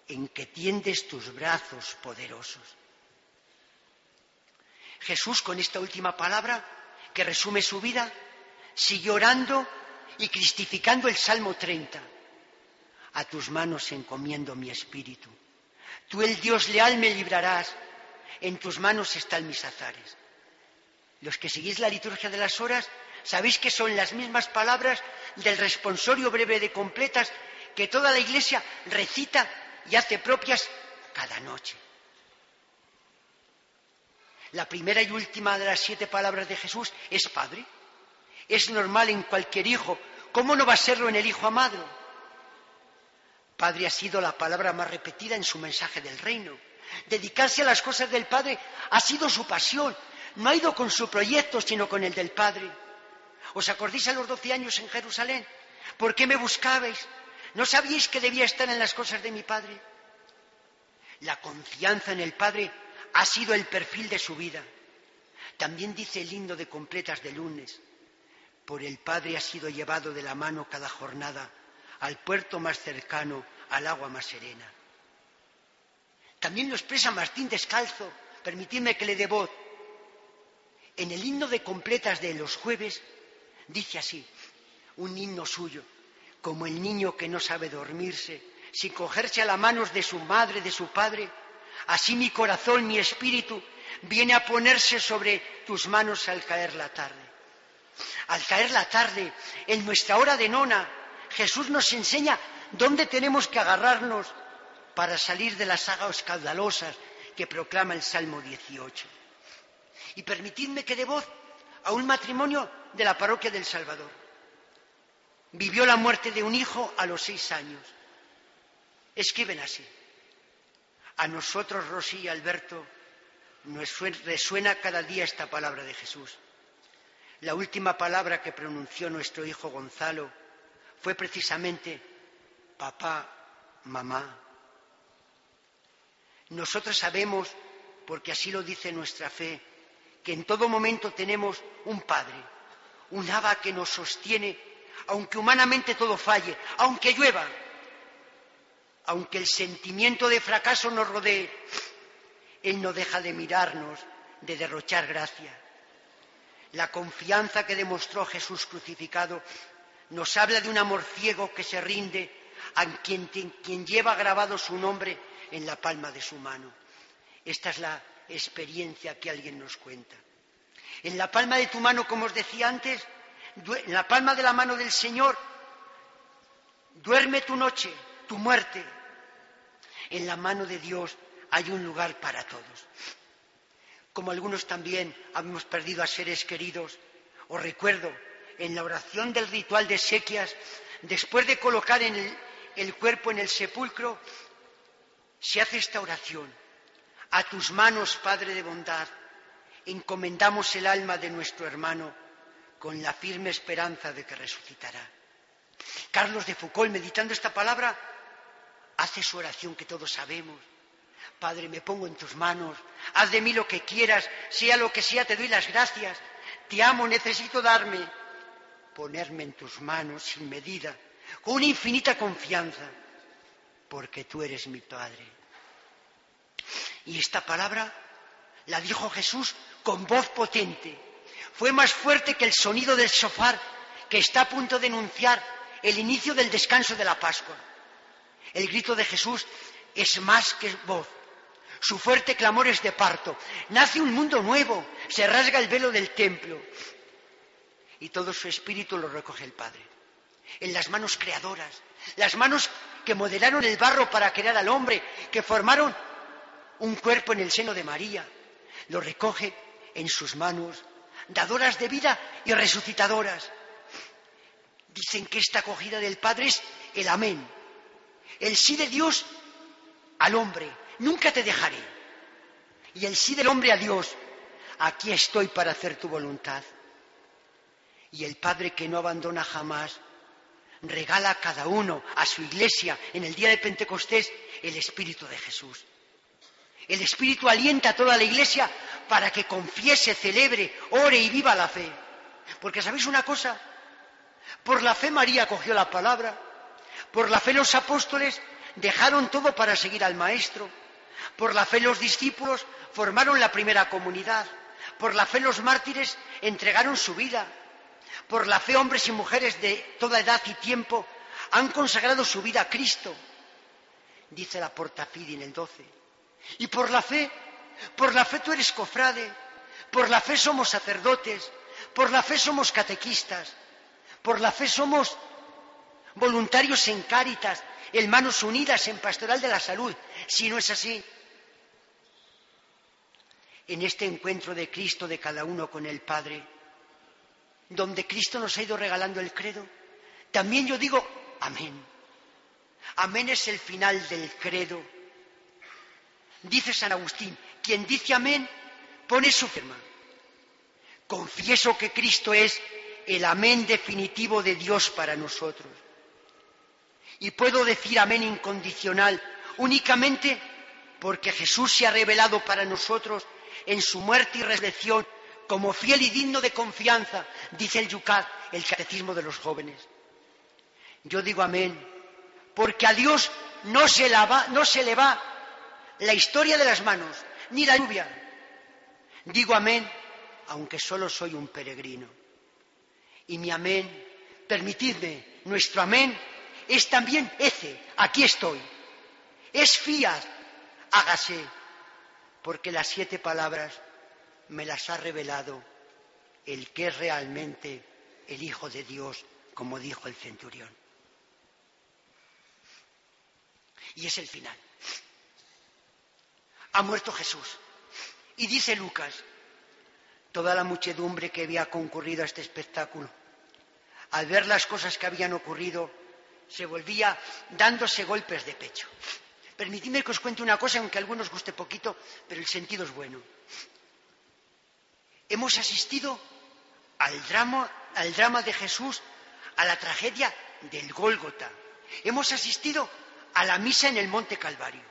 en que tiendes tus brazos poderosos. Jesús, con esta última palabra que resume su vida, sigue orando y cristificando el Salmo 30. A tus manos encomiendo mi espíritu. Tú, el Dios leal, me librarás. En tus manos están mis azares. Los que seguís la liturgia de las horas, sabéis que son las mismas palabras del responsorio breve de completas que toda la Iglesia recita y hace propias cada noche. La primera y última de las siete palabras de Jesús es Padre. Es normal en cualquier hijo. ¿Cómo no va a serlo en el Hijo amado? Padre ha sido la palabra más repetida en su mensaje del reino. Dedicarse a las cosas del Padre ha sido su pasión. No ha ido con su proyecto, sino con el del Padre. ¿Os acordáis a los doce años en Jerusalén? ¿Por qué me buscabais? ¿No sabíais que debía estar en las cosas de mi Padre? La confianza en el Padre ha sido el perfil de su vida. También dice el himno de completas de lunes, por el Padre ha sido llevado de la mano cada jornada al puerto más cercano, al agua más serena. También lo expresa Martín Descalzo, permitidme que le dé voz. En el himno de completas de los jueves dice así, un himno suyo, como el niño que no sabe dormirse, sin cogerse a las manos de su madre, de su padre, Así mi corazón, mi espíritu, viene a ponerse sobre tus manos al caer la tarde. Al caer la tarde, en nuestra hora de nona, Jesús nos enseña dónde tenemos que agarrarnos para salir de las aguas caudalosas que proclama el Salmo 18. Y permitidme que dé voz a un matrimonio de la parroquia del Salvador. Vivió la muerte de un hijo a los seis años. Escriben así. A nosotros, Rosy y Alberto, nos resuena cada día esta palabra de Jesús. La última palabra que pronunció nuestro hijo Gonzalo fue precisamente papá, mamá. Nosotros sabemos, porque así lo dice nuestra fe, que en todo momento tenemos un Padre, un Aba que nos sostiene, aunque humanamente todo falle, aunque llueva, aunque el sentimiento de fracaso nos rodee, Él no deja de mirarnos, de derrochar gracia. La confianza que demostró Jesús crucificado nos habla de un amor ciego que se rinde a quien, lleva grabado su nombre en la palma de su mano. Esta es la experiencia que alguien nos cuenta. En la palma de tu mano, como os decía antes, en la palma de la mano del Señor, duerme tu noche, tu muerte. En la mano de Dios hay un lugar para todos. Como algunos también hemos perdido a seres queridos, os recuerdo, en la oración del ritual de sequias, después de colocar el, el cuerpo en el sepulcro, se hace esta oración. A tus manos, Padre de bondad, encomendamos el alma de nuestro hermano con la firme esperanza de que resucitará. Carlos de Foucault, meditando esta palabra, hace su oración que todos sabemos. Padre, me pongo en tus manos, haz de mí lo que quieras, sea lo que sea, te doy las gracias. Te amo, necesito darme, ponerme en tus manos sin medida, con una infinita confianza, porque tú eres mi Padre. Y esta palabra la dijo Jesús con voz potente. Fue más fuerte que el sonido del sofá que está a punto de anunciar el inicio del descanso de la Pascua. El grito de Jesús es más que voz. Su fuerte clamor es de parto. Nace un mundo nuevo. Se rasga el velo del templo. Y todo su espíritu lo recoge el Padre. En las manos creadoras. Las manos que modelaron el barro para crear al hombre. Que formaron un cuerpo en el seno de María. Lo recoge en sus manos. Dadoras de vida y resucitadoras. Dicen que esta acogida del Padre es el amén el sí de Dios al hombre, nunca te dejaré. Y el sí del hombre a Dios, aquí estoy para hacer tu voluntad. Y el Padre que no abandona jamás, regala a cada uno, a su iglesia, en el día de Pentecostés, el Espíritu de Jesús. El Espíritu alienta a toda la iglesia para que confiese, celebre, ore y viva la fe. Porque sabéis una cosa, por la fe María cogió la palabra, por la fe los apóstoles dejaron todo para seguir al Maestro. Por la fe los discípulos formaron la primera comunidad. Por la fe los mártires entregaron su vida. Por la fe hombres y mujeres de toda edad y tiempo han consagrado su vida a Cristo. Dice la Portafidi en el 12. Y por la fe, por la fe tú eres cofrade, por la fe somos sacerdotes, por la fe somos catequistas, Por la fe somos voluntarios en Cáritas, en Manos Unidas, en Pastoral de la Salud. Si no es así, en este encuentro de Cristo de cada uno con el Padre, donde Cristo nos ha ido regalando el credo, también yo digo amén. Amén es el final del credo. Dice San Agustín, quien dice amén pone su firma. Confieso que Cristo es el amén definitivo de Dios para nosotros. Y puedo decir amén incondicional únicamente porque Jesús se ha revelado para nosotros en su muerte y resurrección como fiel y digno de confianza, dice el Yucat, el catecismo de los jóvenes. Yo digo amén, porque a Dios no se, no se le va la historia de las manos, ni la lluvia. Digo amén, aunque solo soy un peregrino. Y mi amén, permitidme, nuestro amén es también ese, aquí estoy. Es fiat, hágase porque las siete palabras me las ha revelado el que es realmente el Hijo de Dios, como dijo el centurión. Y es el final. Ha muerto Jesús. Y dice Lucas, toda la muchedumbre que había concurrido a este espectáculo, al ver las cosas que habían ocurrido, se volvía dándose golpes de pecho. Permitidme que os cuente una cosa, aunque a algunos guste poquito, pero el sentido es bueno. Hemos asistido al drama, de Jesús, a la tragedia del Gólgota. Hemos asistido a la misa en el Monte Calvario.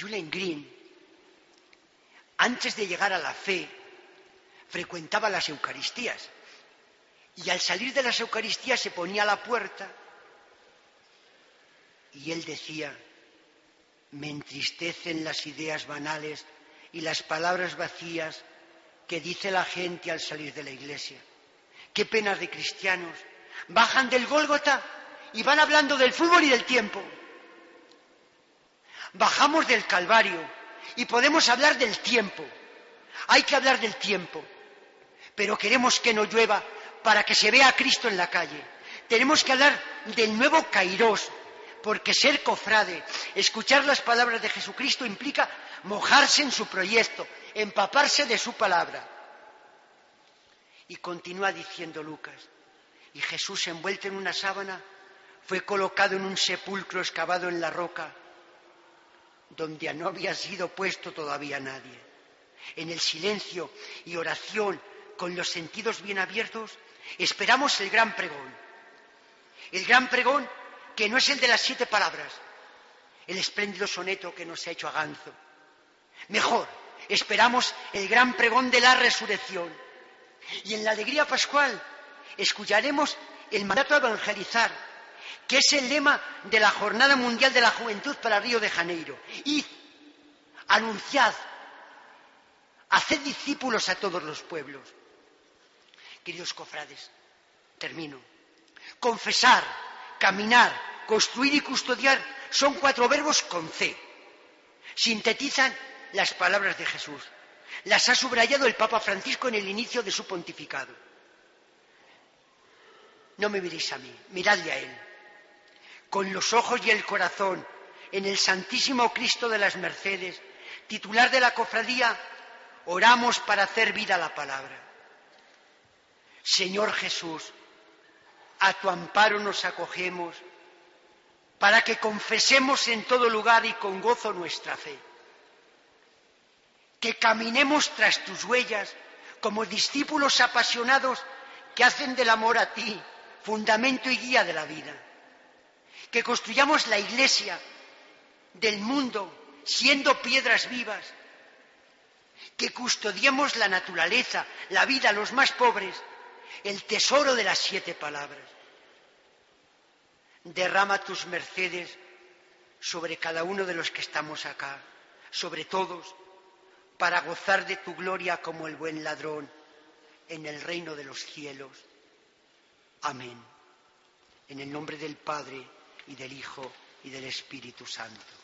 Julian Green, antes de llegar a la fe, frecuentaba las Eucaristías. Y al salir de las Eucaristías se ponía a la puerta y él decía, me entristecen las ideas banales y las palabras vacías que dice la gente al salir de la iglesia. Qué penas de cristianos. Bajan del Gólgota y van hablando del fútbol y del tiempo. Bajamos del Calvario y podemos hablar del tiempo. Hay que hablar del tiempo. Pero queremos que no llueva para que se vea a Cristo en la calle. Tenemos que hablar del nuevo Cairós, porque ser cofrade, escuchar las palabras de Jesucristo implica mojarse en su proyecto, empaparse de su palabra. Y continúa diciendo Lucas, y Jesús envuelto en una sábana fue colocado en un sepulcro excavado en la roca, donde no había sido puesto todavía nadie. En el silencio y oración, con los sentidos bien abiertos, esperamos el gran pregón. El gran pregón que no es el de las siete palabras, el espléndido soneto que nos ha hecho Aganzo. Mejor, esperamos el gran pregón de la resurrección. Y en la alegría pascual escucharemos el mandato a evangelizar, que es el lema de la Jornada Mundial de la Juventud para Río de Janeiro. Y anunciad, haced discípulos a todos los pueblos. Queridos cofrades, termino. Confesar, caminar, construir y custodiar son cuatro verbos con C. Sintetizan las palabras de Jesús. Las ha subrayado el Papa Francisco en el inicio de su pontificado. No me miréis a mí, miradle a Él. Con los ojos y el corazón en el Santísimo Cristo de las Mercedes, titular de la cofradía, oramos para hacer vida la palabra. Señor Jesús, a tu amparo nos acogemos, para que confesemos en todo lugar y con gozo nuestra fe. Que caminemos tras tus huellas como discípulos apasionados que hacen del amor a ti fundamento y guía de la vida. Que construyamos la iglesia del mundo siendo piedras vivas. Que custodiemos la naturaleza, la vida, los más pobres el tesoro de las siete palabras. Derrama tus mercedes sobre cada uno de los que estamos acá, sobre todos, para gozar de tu gloria como el buen ladrón en el reino de los cielos. Amén. En el nombre del Padre y del Hijo y del Espíritu Santo.